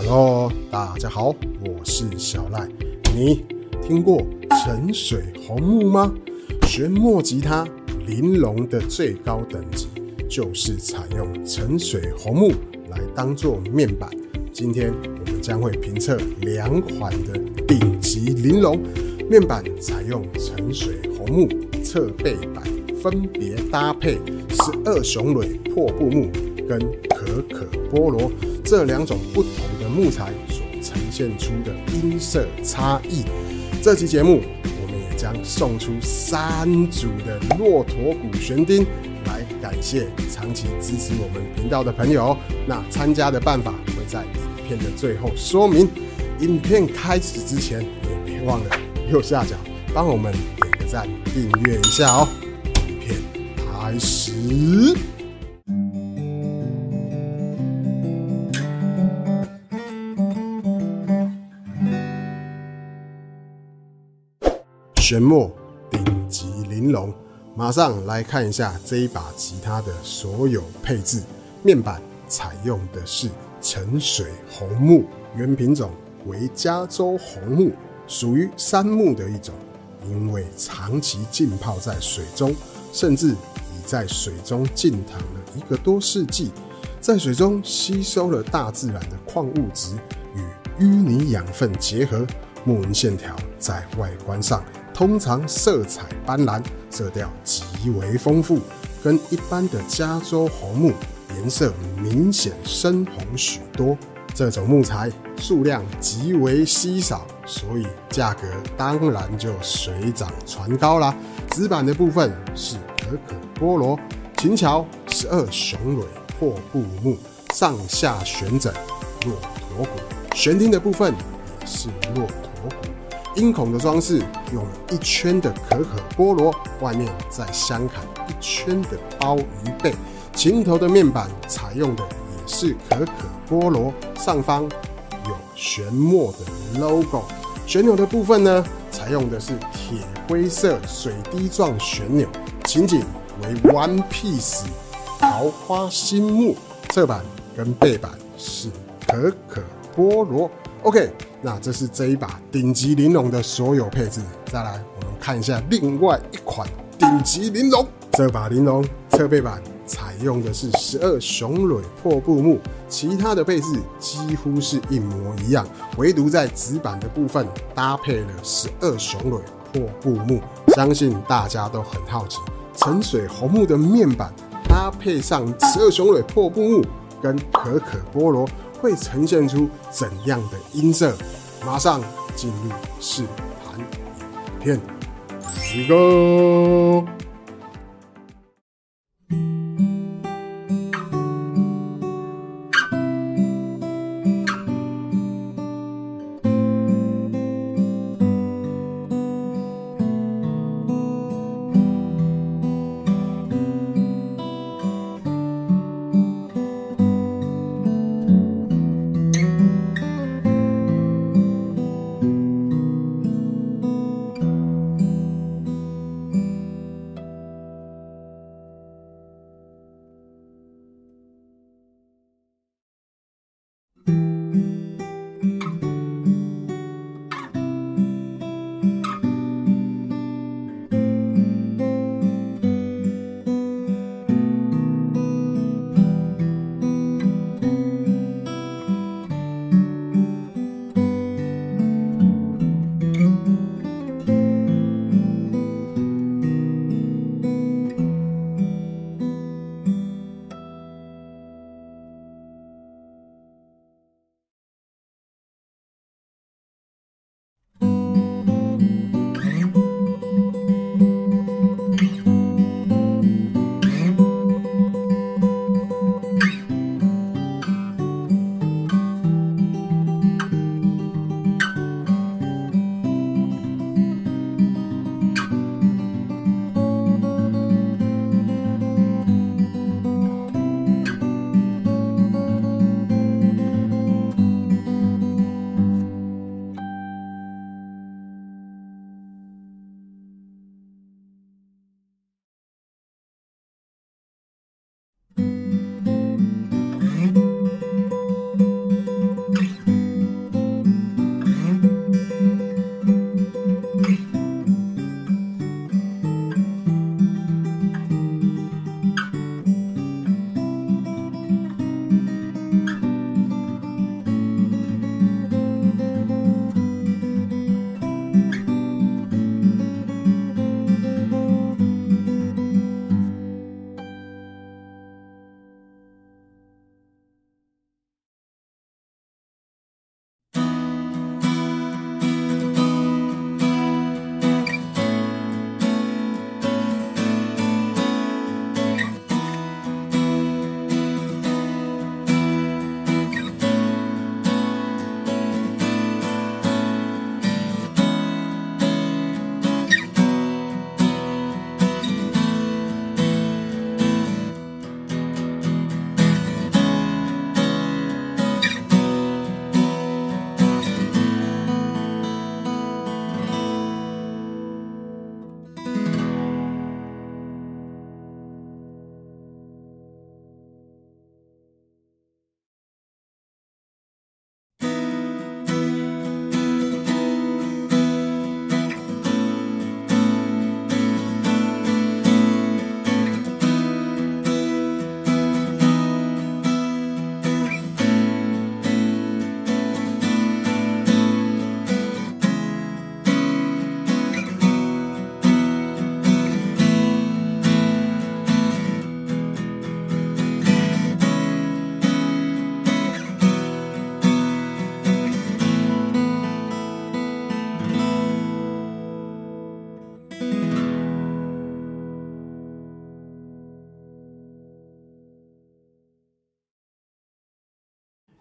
Hello，大家好，我是小赖。你听过沉水红木吗？旋木吉他玲珑的最高等级就是采用沉水红木来当做面板。今天我们将会评测两款的顶级玲珑面板，采用沉水红木侧背板，分别搭配十二雄蕊破布木跟可可菠萝这两种不同的木材所呈现出的音色差异。这期节目我们也将送出三组的骆驼骨悬钉，来感谢长期支持我们频道的朋友。那参加的办法会在影片的最后说明。影片开始之前，也别忘了右下角帮我们点个赞、订阅一下哦。影片开始。玄墨顶级玲珑，马上来看一下这一把吉他的所有配置。面板采用的是沉水红木，原品种为加州红木，属于杉木的一种。因为长期浸泡在水中，甚至已在水中浸躺了一个多世纪，在水中吸收了大自然的矿物质与淤泥养分结合，木纹线条在外观上。通常色彩斑斓，色调极为丰富，跟一般的加州红木颜色明显深红许多。这种木材数量极为稀少，所以价格当然就水涨船高啦。纸板的部分是可可菠萝，琴桥十二雄蕊破布木，上下旋整骆驼骨，悬钉的部分也是骆驼骨。音孔的装饰用了一圈的可可菠萝，外面再镶砍一圈的鲍鱼背。琴头的面板采用的也是可可菠萝，上方有旋墨的 logo。旋钮的部分呢，采用的是铁灰色水滴状旋钮，琴颈为 One Piece 桃花心木，侧板跟背板是可可菠萝。OK。那这是这一把顶级玲珑的所有配置。再来，我们看一下另外一款顶级玲珑。这把玲珑侧背板采用的是十二雄蕊破布木，其他的配置几乎是一模一样，唯独在纸板的部分搭配了十二雄蕊破布木。相信大家都很好奇，沉水红木的面板搭配上十二雄蕊破布木跟可可菠萝。会呈现出怎样的音色？马上进入试弹影片，Let's go。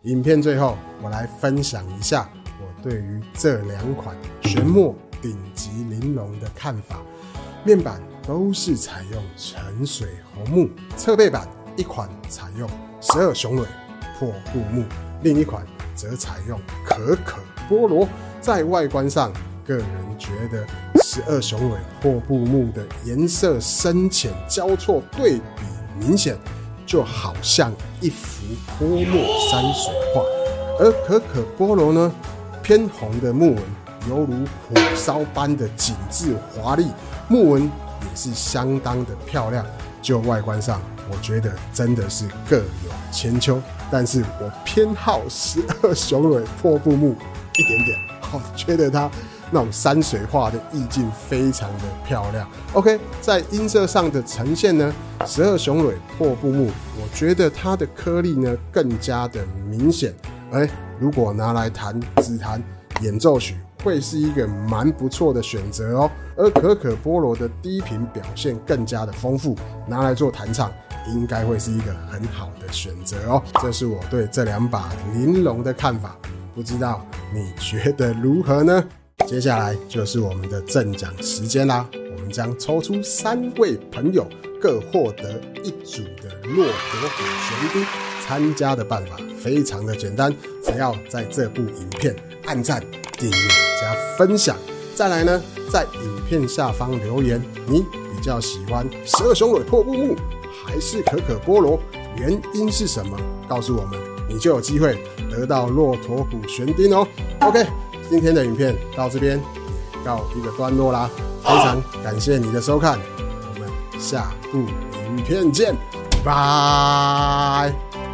影片最后，我来分享一下我对于这两款玄墨顶级玲珑的看法。面板都是采用沉水红木，侧背板一款采用十二雄蕊破布木，另一款则采用可可菠萝。在外观上，个人觉得十二雄蕊破布木的颜色深浅交错，对比明显。就好像一幅泼墨山水画，而可可菠萝呢，偏红的木纹犹如火烧般的紧致华丽，木纹也是相当的漂亮。就外观上，我觉得真的是各有千秋，但是我偏好十二雄蕊破布木一点点，我觉得它。那种山水画的意境非常的漂亮。OK，在音色上的呈现呢，十二雄蕊破布木，我觉得它的颗粒呢更加的明显。哎，如果拿来弹指弹演奏曲，会是一个蛮不错的选择哦。而可可菠萝的低频表现更加的丰富，拿来做弹唱，应该会是一个很好的选择哦。这是我对这两把玲珑的看法，不知道你觉得如何呢？接下来就是我们的赠奖时间啦！我们将抽出三位朋友，各获得一组的骆驼虎玄丁。参加的办法非常的简单，只要在这部影片按赞、订阅加分享。再来呢，在影片下方留言，你比较喜欢十二雄蕊破布木还是可可菠萝？原因是什么？告诉我们，你就有机会得到骆驼虎玄钉哦。OK。今天的影片到这边也告一个段落啦，非常感谢你的收看，我们下部影片见，拜。